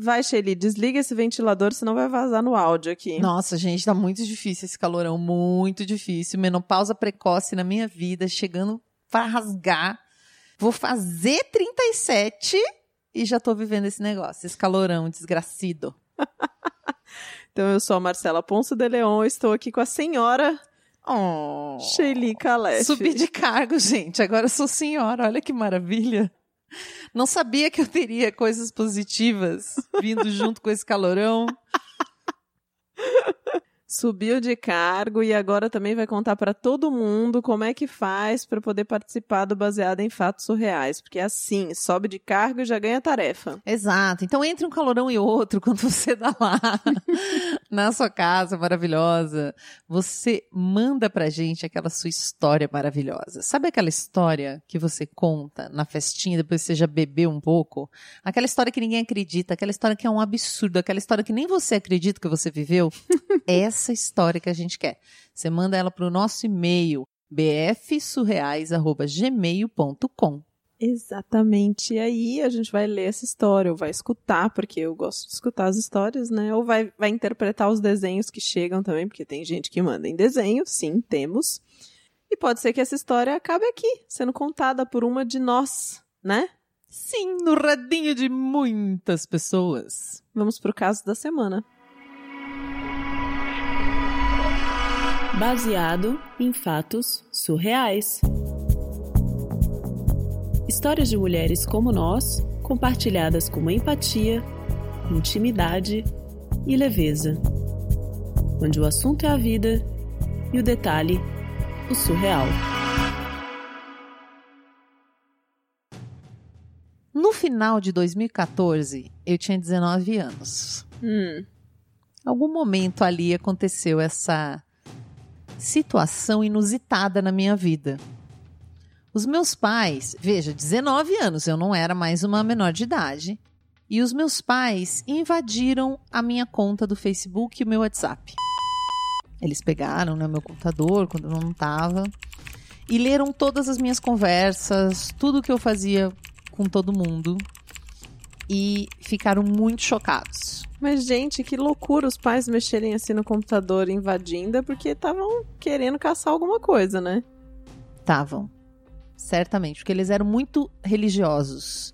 Vai, Shelly, desliga esse ventilador, senão vai vazar no áudio aqui. Nossa, gente, tá muito difícil esse calorão, muito difícil. Menopausa precoce na minha vida, chegando pra rasgar. Vou fazer 37 e já tô vivendo esse negócio, esse calorão desgracido. Então eu sou a Marcela Ponce de Leon, estou aqui com a senhora Oh, Shelly Calef. Subi de cargo, gente. Agora eu sou senhora. Olha que maravilha. Não sabia que eu teria coisas positivas vindo junto com esse calorão. Subiu de cargo e agora também vai contar para todo mundo como é que faz para poder participar do baseado em fatos surreais, porque é assim, sobe de cargo e já ganha tarefa. Exato. Então entre um calorão e outro quando você dá lá na sua casa maravilhosa, você manda pra gente aquela sua história maravilhosa. Sabe aquela história que você conta na festinha depois você já bebeu um pouco? Aquela história que ninguém acredita, aquela história que é um absurdo, aquela história que nem você acredita que você viveu? Essa história que a gente quer. Você manda ela pro nosso e-mail bfsurreais@gmail.com. Exatamente. E aí a gente vai ler essa história, ou vai escutar, porque eu gosto de escutar as histórias, né? Ou vai, vai interpretar os desenhos que chegam também, porque tem gente que manda em desenho, sim, temos. E pode ser que essa história acabe aqui, sendo contada por uma de nós, né? Sim, no radinho de muitas pessoas. Vamos pro caso da semana. Baseado em fatos surreais. Histórias de mulheres como nós, compartilhadas com empatia, intimidade e leveza. Onde o assunto é a vida e o detalhe, o surreal. No final de 2014, eu tinha 19 anos. Hum, Algum momento ali aconteceu essa situação inusitada na minha vida. Os meus pais, veja, 19 anos, eu não era mais uma menor de idade, e os meus pais invadiram a minha conta do Facebook e o meu WhatsApp. Eles pegaram né, meu computador quando eu não estava e leram todas as minhas conversas, tudo que eu fazia com todo mundo e ficaram muito chocados. Mas, gente, que loucura os pais mexerem assim no computador invadindo, é porque estavam querendo caçar alguma coisa, né? Estavam. Certamente, porque eles eram muito religiosos.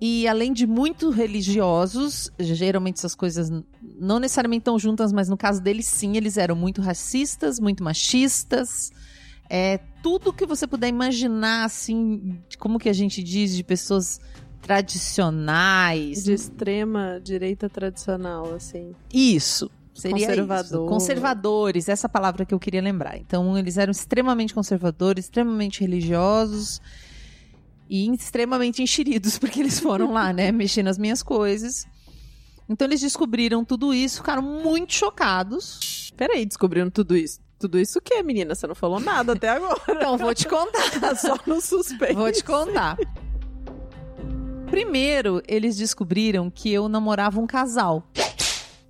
E além de muito religiosos, geralmente essas coisas não necessariamente estão juntas, mas no caso deles sim, eles eram muito racistas, muito machistas. É, tudo que você puder imaginar, assim, como que a gente diz, de pessoas tradicionais. De extrema direita tradicional, assim. Isso. Seria Conservador. isso. Conservadores, essa palavra que eu queria lembrar. Então, eles eram extremamente conservadores, extremamente religiosos e extremamente enxeridos, porque eles foram lá, né, mexer nas minhas coisas. Então, eles descobriram tudo isso, ficaram muito chocados. Peraí, descobrindo tudo isso. Tudo isso o quê, menina? Você não falou nada até agora. Então, vou te contar. Só no suspeito. Vou te contar. Primeiro, eles descobriram que eu namorava um casal.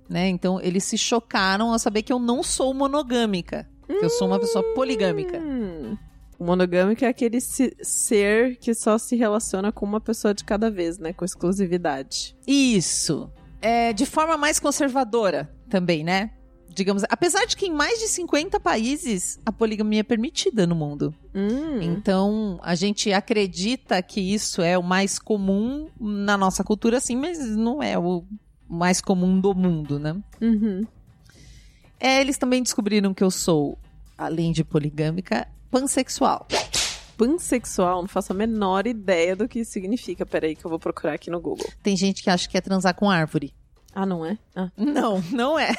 Né? Então, eles se chocaram ao saber que eu não sou monogâmica. Que eu sou uma pessoa poligâmica. Hum. O monogâmico é aquele se- ser que só se relaciona com uma pessoa de cada vez, né? Com exclusividade. Isso. É, de forma mais conservadora também, né? Digamos, apesar de que em mais de 50 países a poligamia é permitida no mundo. Hum. Então, a gente acredita que isso é o mais comum na nossa cultura, sim, mas não é o mais comum do mundo, né? Uhum. É, eles também descobriram que eu sou, além de poligâmica, pansexual. Pansexual, não faço a menor ideia do que isso significa. Peraí que eu vou procurar aqui no Google. Tem gente que acha que é transar com árvore. Ah, não é? Ah. Não, não é.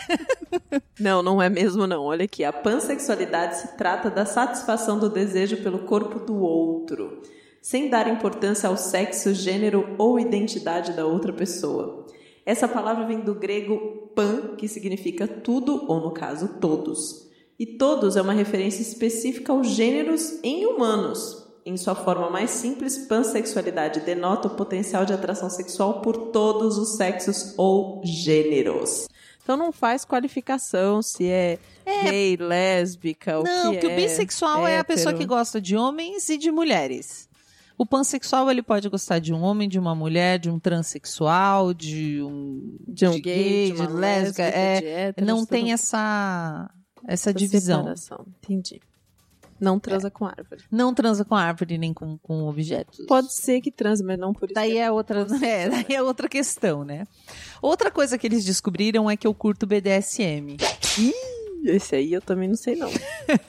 Não, não é mesmo não. Olha aqui, a pansexualidade se trata da satisfação do desejo pelo corpo do outro, sem dar importância ao sexo, gênero ou identidade da outra pessoa. Essa palavra vem do grego pan, que significa tudo ou no caso todos. E todos é uma referência específica aos gêneros em humanos. Em sua forma mais simples, pansexualidade denota o potencial de atração sexual por todos os sexos ou gêneros. Então não faz qualificação se é, gay, lésbica, o não, que porque é o bissexual é a pessoa que gosta de homens e de mulheres. O pansexual ele pode gostar de um homem, de uma mulher, de um transexual, de um, De um gay, de, uma lésbica. lésbica, É, de não tem essa essa essa divisão. separação. Entendi. Não transa com árvore. Não transa com árvore nem com, com objetos. Pode ser que transa, mas não por isso. Daí que é outra, é, daí é outra questão, né? Outra coisa que eles descobriram é que eu curto BDSM. Esse aí eu também não sei, não.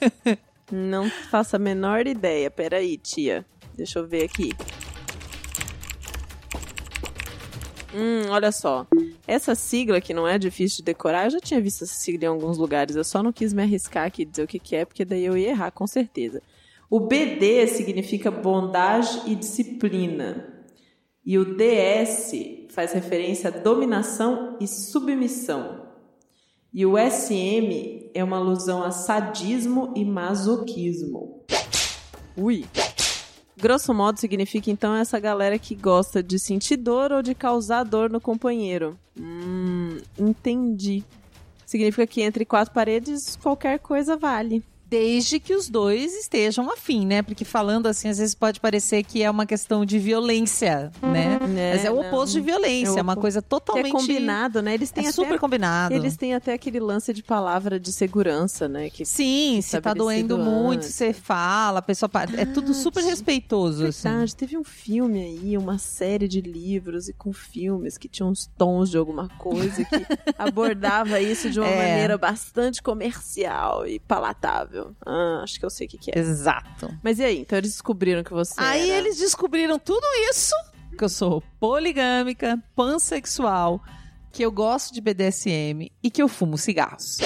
não faço a menor ideia. Peraí, tia. Deixa eu ver aqui. Hum, olha só. Essa sigla que não é difícil de decorar, eu já tinha visto essa sigla em alguns lugares. Eu só não quis me arriscar aqui dizer o que, que é, porque daí eu ia errar, com certeza. O BD significa bondade e disciplina. E o DS faz referência a dominação e submissão. E o SM é uma alusão a sadismo e masoquismo. Ui. Grosso modo, significa então essa galera que gosta de sentir dor ou de causar dor no companheiro. Hum, entendi. Significa que entre quatro paredes qualquer coisa vale. Desde que os dois estejam afim, né? Porque falando assim, às vezes pode parecer que é uma questão de violência, né? Mas é o não. oposto de violência, É é uma coisa Que totalmente... é combinado, né? Eles têm É até super combinado. eles têm até aquele lance de palavra de segurança, né? Que Sim, se tá doendo muito, antes. você fala, a pessoa... É tudo super Verdade. respeitoso, assim. Verdade, teve um filme aí, uma série de livros e com filmes que tinham uns tons de alguma coisa que abordava isso de uma É. maneira bastante comercial e palatável. Ah, acho que eu sei o que, que é. Exato. Mas e aí? Então eles descobriram que você. Aí era- eles descobriram tudo isso, que eu sou poligâmica, pansexual, que eu gosto de BDSM e que eu fumo cigarros.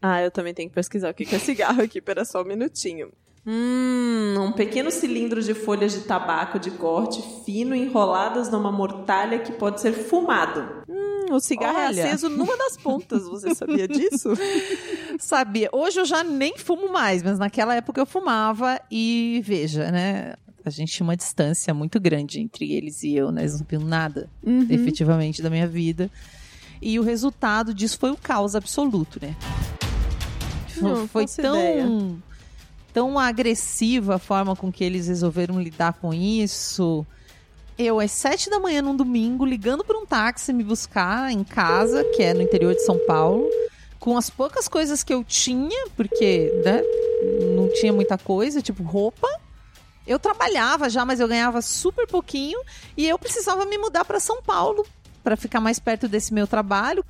Ah, eu também tenho que pesquisar o que que é cigarro aqui, pera só um minutinho. Hum, um pequeno cilindro de folhas de tabaco de corte fino enroladas numa mortalha que pode ser fumado. Hum, o cigarro Olha. é aceso numa das pontas, você sabia disso? Sabia? Hoje eu já nem fumo mais, mas naquela época eu fumava e veja, né? A gente tinha uma distância muito grande entre eles e eu, né? Eles não sabiam nada, Uhum. efetivamente, da minha vida. E o resultado disso foi o caos absoluto, né? Não, foi tão, ideia. tão agressiva a forma com que eles resolveram lidar com isso. Eu, às sete da manhã num domingo, ligando para um táxi me buscar em casa, que é no interior de São Paulo, com as poucas coisas que eu tinha, porque né, não tinha muita coisa, tipo roupa. Eu trabalhava já, mas eu ganhava super pouquinho e eu precisava me mudar para São Paulo para ficar mais perto desse meu trabalho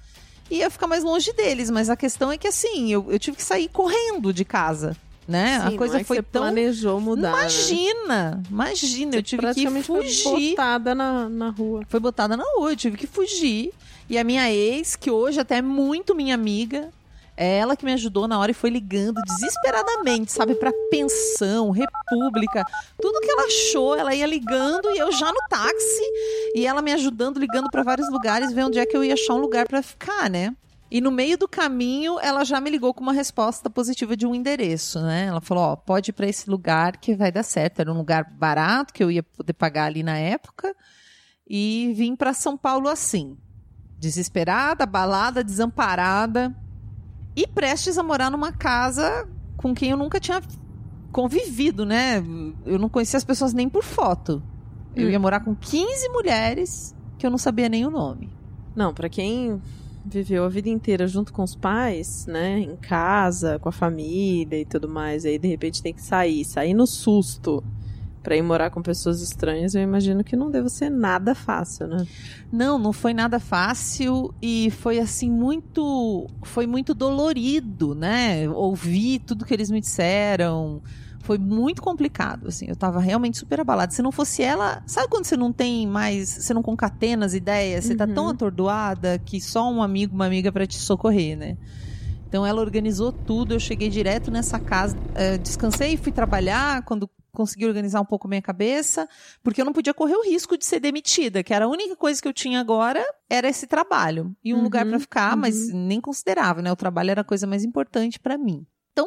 e ia ficar mais longe deles. Mas a questão é que assim, eu, eu tive que sair correndo de casa, né? Sim, a coisa é foi você tão planejou mudar. né? Imagina, imagina, eu tive que praticamente foi fugir. botada na, na rua. Foi botada na rua, eu tive que fugir. E a minha ex, que hoje até é muito minha amiga, é ela que me ajudou na hora e foi ligando desesperadamente, sabe, pra pensão, república, tudo que ela achou, ela ia ligando e eu já no táxi e ela me ajudando, ligando pra vários lugares, ver onde é que eu ia achar um lugar pra ficar, né? E no meio do caminho, ela já me ligou com uma resposta positiva de um endereço, né? Ela falou: Ó, pode ir pra esse lugar que vai dar certo. Era um lugar barato que eu ia poder pagar ali na época. E vim pra São Paulo assim, desesperada, abalada, desamparada e prestes a morar numa casa com quem eu nunca tinha convivido, né? Eu não conhecia as pessoas nem por foto. Eu Hum. ia morar com 15 mulheres que eu não sabia nem o nome. Não, pra quem viveu a vida inteira junto com os pais, né, em casa, com a família e tudo mais, aí de repente tem que sair, sair no susto pra ir morar com pessoas estranhas, eu imagino que não deve ser nada fácil, né? Não, não foi nada fácil e foi assim muito, foi muito dolorido, né? Ouvir tudo que eles me disseram. Foi muito complicado, assim. Eu tava realmente super abalada. Se não fosse ela, sabe quando você não tem mais, você não concatena as ideias, você tá Uhum. tão atordoada que só um amigo, uma amiga pra te socorrer, né? Então ela organizou tudo, eu cheguei direto nessa casa, eh, descansei, fui trabalhar quando consegui organizar um pouco minha cabeça, porque eu não podia correr o risco de ser demitida, que era a única coisa que eu tinha agora, era esse trabalho. E um Uhum, lugar pra ficar, uhum. mas nem considerava, né? O trabalho era a coisa mais importante pra mim. Então,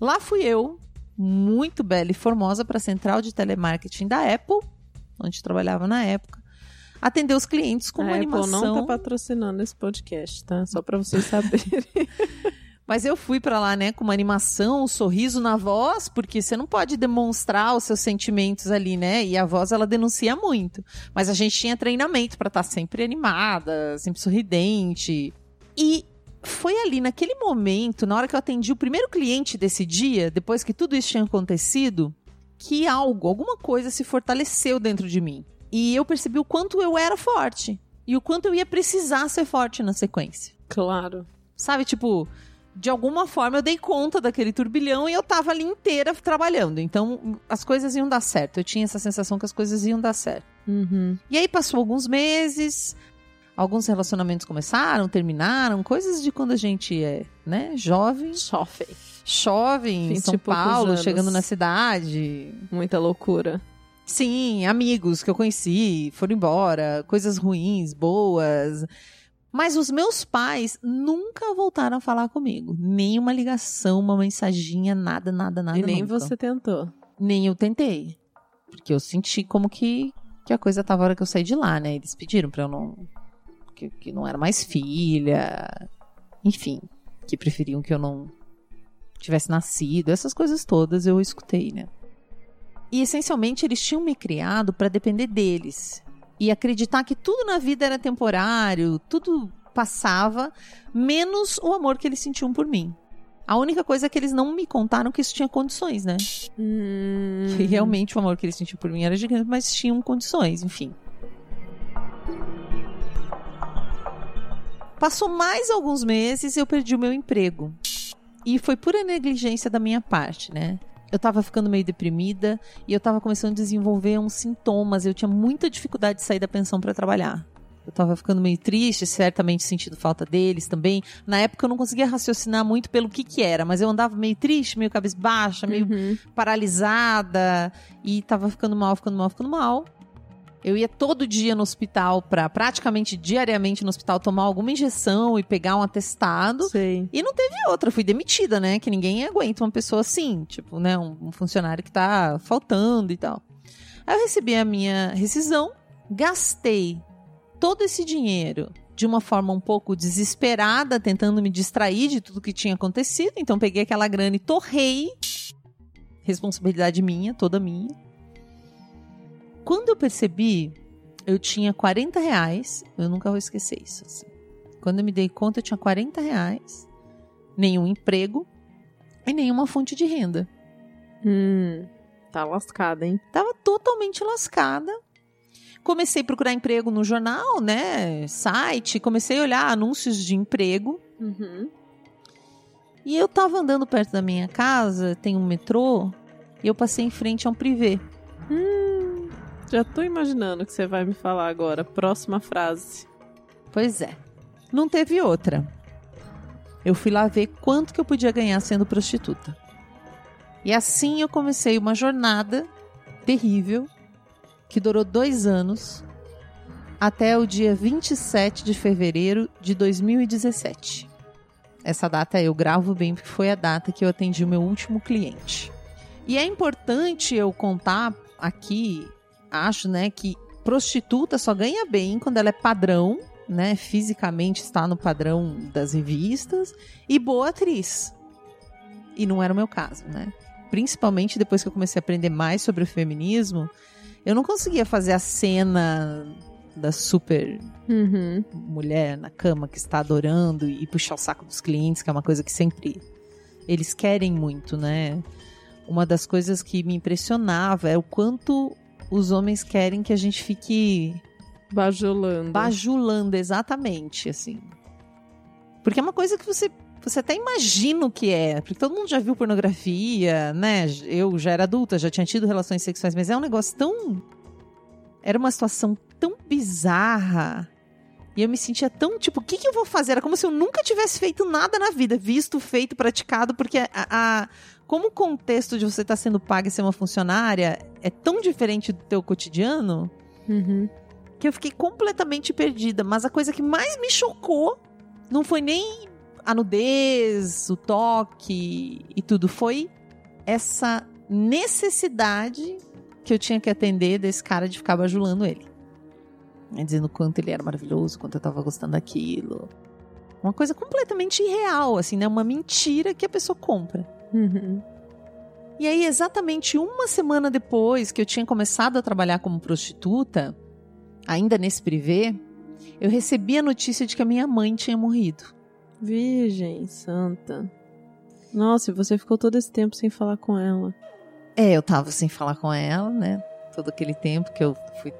lá fui eu, muito bela e formosa para a central de telemarketing da Apple, onde trabalhava na época, atender os clientes com a uma Apple animação. não tá patrocinando esse podcast, tá? Só pra vocês saberem. Mas eu fui pra lá, né, com uma animação, um sorriso na voz, porque você não pode demonstrar os seus sentimentos ali, né? E a voz ela denuncia muito. Mas a gente tinha treinamento para estar tá sempre animada, sempre sorridente. E foi ali naquele momento, na hora que eu atendi o primeiro cliente desse dia, depois que tudo isso tinha acontecido, que algo, alguma coisa se fortaleceu dentro de mim. E eu percebi o quanto eu era forte e o quanto eu ia precisar ser forte na sequência. Claro. Sabe, tipo, de alguma forma eu dei conta daquele turbilhão e eu tava ali inteira trabalhando. Então as coisas iam dar certo. Eu tinha essa sensação que as coisas iam dar certo. Uhum. E aí passou alguns meses, alguns relacionamentos começaram, terminaram, coisas de quando a gente é, né, jovem. Jovem. Jovem, em São Paulo, chegando na cidade. Muita loucura. Sim, amigos que eu conheci foram embora, coisas ruins, boas. Mas os meus pais nunca voltaram a falar comigo. Nem uma ligação, uma mensaginha, nada, nada, nada. E nem nunca. você tentou. Nem eu tentei. Porque eu senti como que, que a coisa tava a hora que eu saí de lá, né? Eles pediram pra eu não. Que, que não era mais filha. Enfim. Que preferiam que eu não tivesse nascido. Essas coisas todas eu escutei, né? E essencialmente eles tinham me criado para depender deles e acreditar que tudo na vida era temporário, tudo passava, menos o amor que eles sentiam por mim. A única coisa é que eles não me contaram que isso tinha condições, né? Hum. Que realmente o amor que eles sentiam por mim era gigante, mas tinham condições, enfim. Passou mais alguns meses e eu perdi o meu emprego. E foi pura negligência da minha parte, né? eu tava ficando meio deprimida e eu tava começando a desenvolver uns sintomas. Eu tinha muita dificuldade de sair da pensão para trabalhar. Eu tava ficando meio triste, certamente sentindo falta deles também. Na época eu não conseguia raciocinar muito pelo que que era, mas eu andava meio triste, meio cabisbaixa, meio Uhum. paralisada e tava ficando mal, ficando mal, ficando mal. Eu ia todo dia no hospital para praticamente diariamente no hospital tomar alguma injeção e pegar um atestado. Sei. E não teve outra, fui demitida, né? Que ninguém aguenta uma pessoa assim, tipo, né? Um, um funcionário que tá faltando e tal. Aí eu recebi a minha rescisão, gastei todo esse dinheiro de uma forma um pouco desesperada, tentando me distrair de tudo que tinha acontecido. Então peguei aquela grana e torrei. Responsabilidade minha, toda minha. Quando eu percebi, eu tinha 40 reais. Eu nunca vou esquecer isso. assim. Quando eu me dei conta, eu tinha 40 reais nenhum emprego e nenhuma fonte de renda. Hum. Tá lascada, hein? Tava totalmente lascada. Comecei a procurar emprego no jornal, né? Site, comecei a olhar anúncios de emprego. Uhum. E eu tava andando perto da minha casa, tem um metrô, e eu passei em frente a um privê. Hum. Já tô imaginando o que você vai me falar agora. Próxima frase. Pois é. Não teve outra. Eu fui lá ver quanto que eu podia ganhar sendo prostituta. E assim eu comecei uma jornada terrível que durou dois anos até o dia 27 de fevereiro de 2017. Essa data eu gravo bem porque foi a data que eu atendi o meu último cliente. E é importante eu contar aqui, acho, né, que prostituta só ganha bem quando ela é padrão, né, fisicamente está no padrão das revistas e boa atriz. E não era o meu caso, né? Principalmente depois que eu comecei a aprender mais sobre o feminismo, eu não conseguia fazer a cena da super Uhum. mulher na cama que está adorando e puxar o saco dos clientes, que é uma coisa que sempre eles querem muito, né? Uma das coisas que me impressionava é o quanto os homens querem que a gente fique Bajulando. bajulando exatamente, assim. Porque é uma coisa que você você até imagina o que é, porque todo mundo já viu pornografia, né? Eu já era adulta, já tinha tido relações sexuais, mas é um negócio tão era uma situação tão bizarra. E eu me sentia tão, tipo, o que, que eu vou fazer? Era como se eu nunca tivesse feito nada na vida, visto, feito, praticado, porque a, a- como o contexto de você estar sendo paga e ser uma funcionária é tão diferente do teu cotidiano, Uhum. que eu fiquei completamente perdida. Mas a coisa que mais me chocou não foi nem a nudez, o toque e tudo, foi essa necessidade que eu tinha que atender desse cara de ficar bajulando ele. Né, Dizendo o quanto ele era maravilhoso, quanto eu tava gostando daquilo. Uma coisa completamente irreal, assim, né? Uma mentira que a pessoa compra. Uhum. E aí, exatamente uma semana depois que eu tinha começado a trabalhar como prostituta, ainda nesse privê, eu recebi a notícia de que a minha mãe tinha morrido. Virgem Santa. Nossa, e você ficou todo esse tempo sem falar com ela. É, eu tava sem falar com ela, né? Todo aquele tempo que eu fui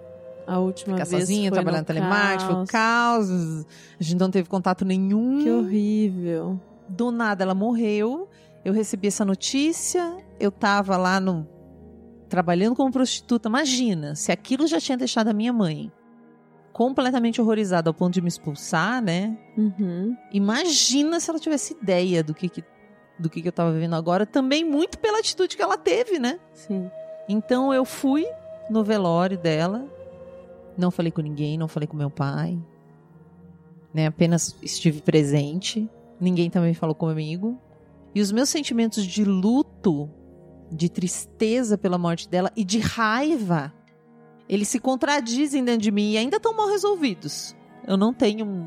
A última ficar vez sozinha, trabalhando foi o caos. caos. A gente não teve contato nenhum. Que horrível. Do nada ela morreu. Eu recebi essa notícia. Eu tava lá no trabalhando como prostituta. Imagina, se aquilo já tinha deixado a minha mãe completamente horrorizada ao ponto de me expulsar, né? Uhum. Imagina se ela tivesse ideia do que, que do que, que eu tava vivendo agora, também muito pela atitude que ela teve, né? Sim. Então eu fui no velório dela, não falei com ninguém, não falei com meu pai, né? Apenas estive presente. Ninguém também falou comigo. E os meus sentimentos de luto, de tristeza pela morte dela e de raiva, eles se contradizem dentro de mim e ainda estão mal resolvidos. Eu não tenho um,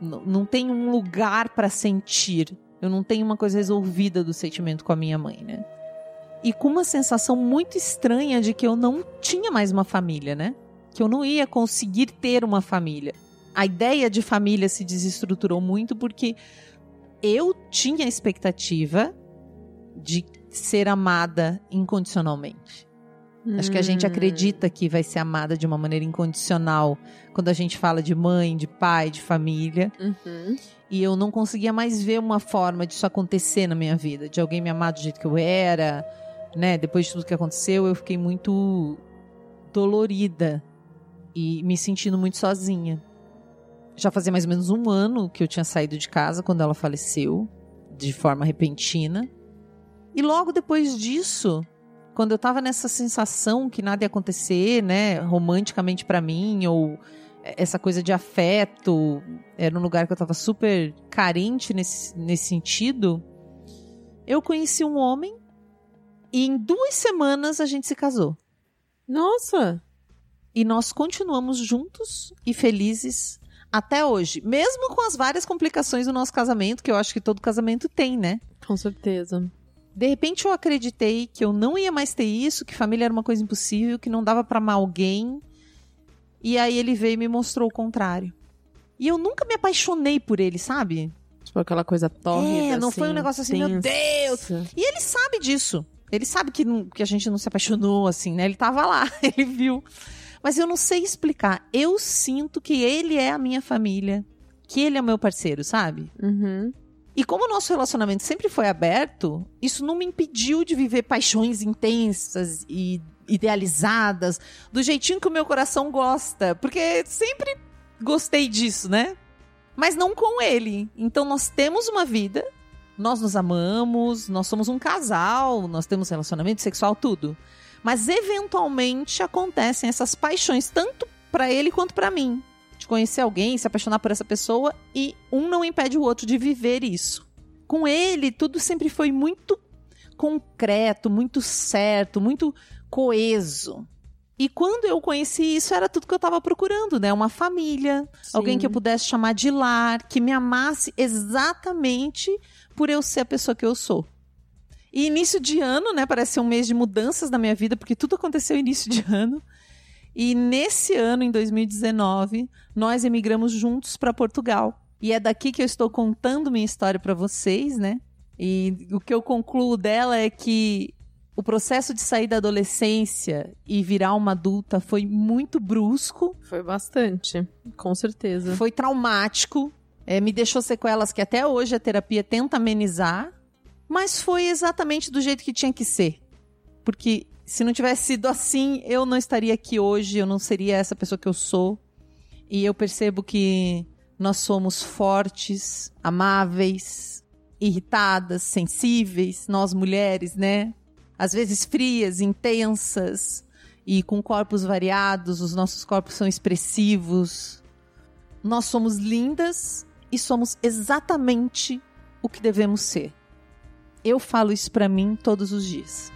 não, tenho um lugar para sentir. Eu não tenho uma coisa resolvida do sentimento com a minha mãe, né? E com uma sensação muito estranha de que eu não tinha mais uma família, né? Que eu não ia conseguir ter uma família. A ideia de família se desestruturou muito porque eu tinha a expectativa de ser amada incondicionalmente. Acho que a gente Hum. acredita que vai ser amada de uma maneira incondicional quando a gente fala de mãe, de pai, de família. Uhum. E eu não conseguia mais ver uma forma disso acontecer na minha vida, de alguém me amar do jeito que eu era, né? Depois de tudo que aconteceu, eu fiquei muito dolorida e me sentindo muito sozinha. Já fazia mais ou menos um ano que eu tinha saído de casa quando ela faleceu, de forma repentina. E logo depois disso, quando eu tava nessa sensação que nada ia acontecer, né, romanticamente pra mim, ou essa coisa de afeto, era um lugar que eu tava super carente nesse, nesse sentido, eu conheci um homem e em duas semanas a gente se casou. Nossa! E nós continuamos juntos e felizes até hoje. Mesmo com as várias complicações do nosso casamento, que eu acho que todo casamento tem, né? Com certeza. De repente eu acreditei que eu não ia mais ter isso, que família era uma coisa impossível, que não dava pra amar alguém. E aí ele veio e me mostrou o contrário. E eu nunca me apaixonei por ele, sabe? Tipo aquela coisa tórrida. É, não foi um negócio assim, meu Deus! tensa. E ele sabe disso. Ele sabe que, que a gente não se apaixonou, assim, né? Ele tava lá, ele viu. Mas eu não sei explicar. Eu sinto que ele é a minha família. Que ele é o meu parceiro, sabe? Uhum. E como o nosso relacionamento sempre foi aberto, isso não me impediu de viver paixões intensas e idealizadas, do jeitinho que o meu coração gosta. Porque sempre gostei disso, né? Mas não com ele. Então nós temos uma vida, nós nos amamos, nós somos um casal, nós temos relacionamento sexual, tudo. Mas eventualmente acontecem essas paixões, tanto pra ele quanto pra mim de conhecer alguém, se apaixonar por essa pessoa e um não impede o outro de viver isso. Com ele, tudo sempre foi muito concreto, muito certo, muito coeso. E quando eu conheci isso, era tudo que eu estava procurando, né? Uma família, alguém que eu pudesse chamar de lar, que me amasse exatamente por eu ser a pessoa que eu sou. E início de ano, né? Parece ser um mês de mudanças na minha vida, porque tudo aconteceu início de ano. E nesse ano, em 2019, nós emigramos juntos para Portugal. E é daqui que eu estou contando minha história para vocês, né? E o que eu concluo dela é que o processo de sair da adolescência e virar uma adulta foi muito brusco, Foi bastante. Com certeza. foi traumático, é, me deixou sequelas que até hoje a terapia tenta amenizar, mas foi exatamente do jeito que tinha que ser. Porque se não tivesse sido assim, eu não estaria aqui hoje, eu não seria essa pessoa que eu sou. E eu percebo que nós somos fortes, amáveis, irritadas, sensíveis, nós mulheres, né? Às vezes frias, intensas e com corpos variados, os nossos corpos são expressivos. Nós somos lindas e somos exatamente o que devemos ser. Eu falo isso para mim todos os dias.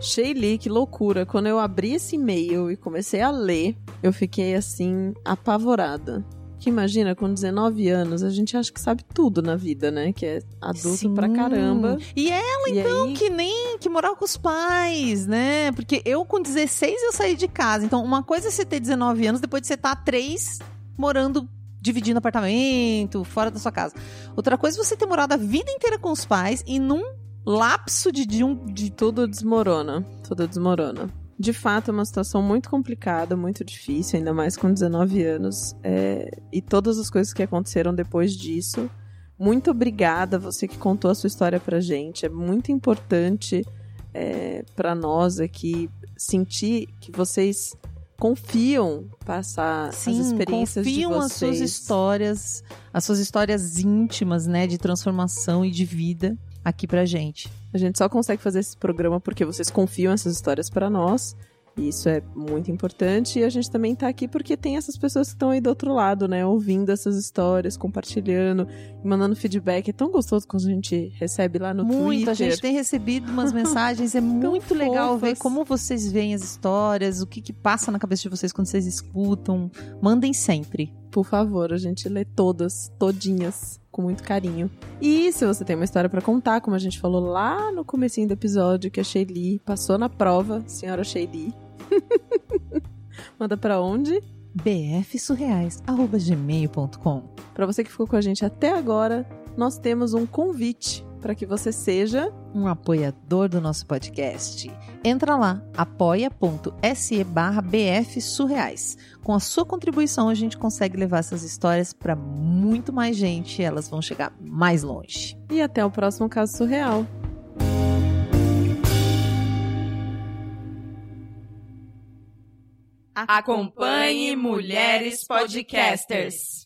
Shelly, que loucura. Quando eu abri esse e-mail e comecei a ler, eu fiquei assim, apavorada. Que imagina, com 19 anos, a gente acha que sabe tudo na vida, né? Que é adulto Sim. pra caramba. E ela, E então, aí- que nem que morava com os pais, né? Porque eu com 16 eu saí de casa. Então, uma coisa é você ter 19 anos, depois de você estar tá 3 morando, dividindo apartamento, fora da sua casa. Outra coisa é você ter morado a vida inteira com os pais e num lapso de, de um. De... Tudo desmorona. Tudo desmorona. De fato, é uma situação muito complicada, muito difícil, ainda mais com 19 anos. é, E todas as coisas que aconteceram depois disso. Muito obrigada, você que contou a sua história pra gente. É muito importante é, para nós aqui sentir que vocês confiam passar as Sim, experiências confiam de as suas vocês. histórias, as suas histórias íntimas, né? De transformação e de vida aqui pra gente. A gente só consegue fazer esse programa porque vocês confiam essas histórias pra nós. E isso é muito importante. E a gente também tá aqui porque tem essas pessoas que estão aí do outro lado, né? Ouvindo essas histórias, compartilhando e mandando feedback. É tão gostoso quando a gente recebe lá no muito, Twitter. a gente tem recebido umas mensagens, é muito legal ver fofas. como vocês veem as histórias, o que que passa na cabeça de vocês quando vocês escutam. Mandem sempre. Por favor, a gente lê todas, todinhas, com muito carinho. E se você tem uma história pra contar, como a gente falou lá no comecinho do episódio, que a Shelly passou na prova, senhora Shelly. Manda pra onde? bfsurreais@gmail.com. Para você que ficou com a gente até agora, nós temos um convite para que você seja Um apoiador do nosso podcast. Entra lá, apoia.se barra bfsurreais. Com a sua contribuição, a gente consegue levar essas histórias para muito mais gente e elas vão chegar mais longe. e até o próximo caso surreal. Acompanhe Mulheres Podcasters.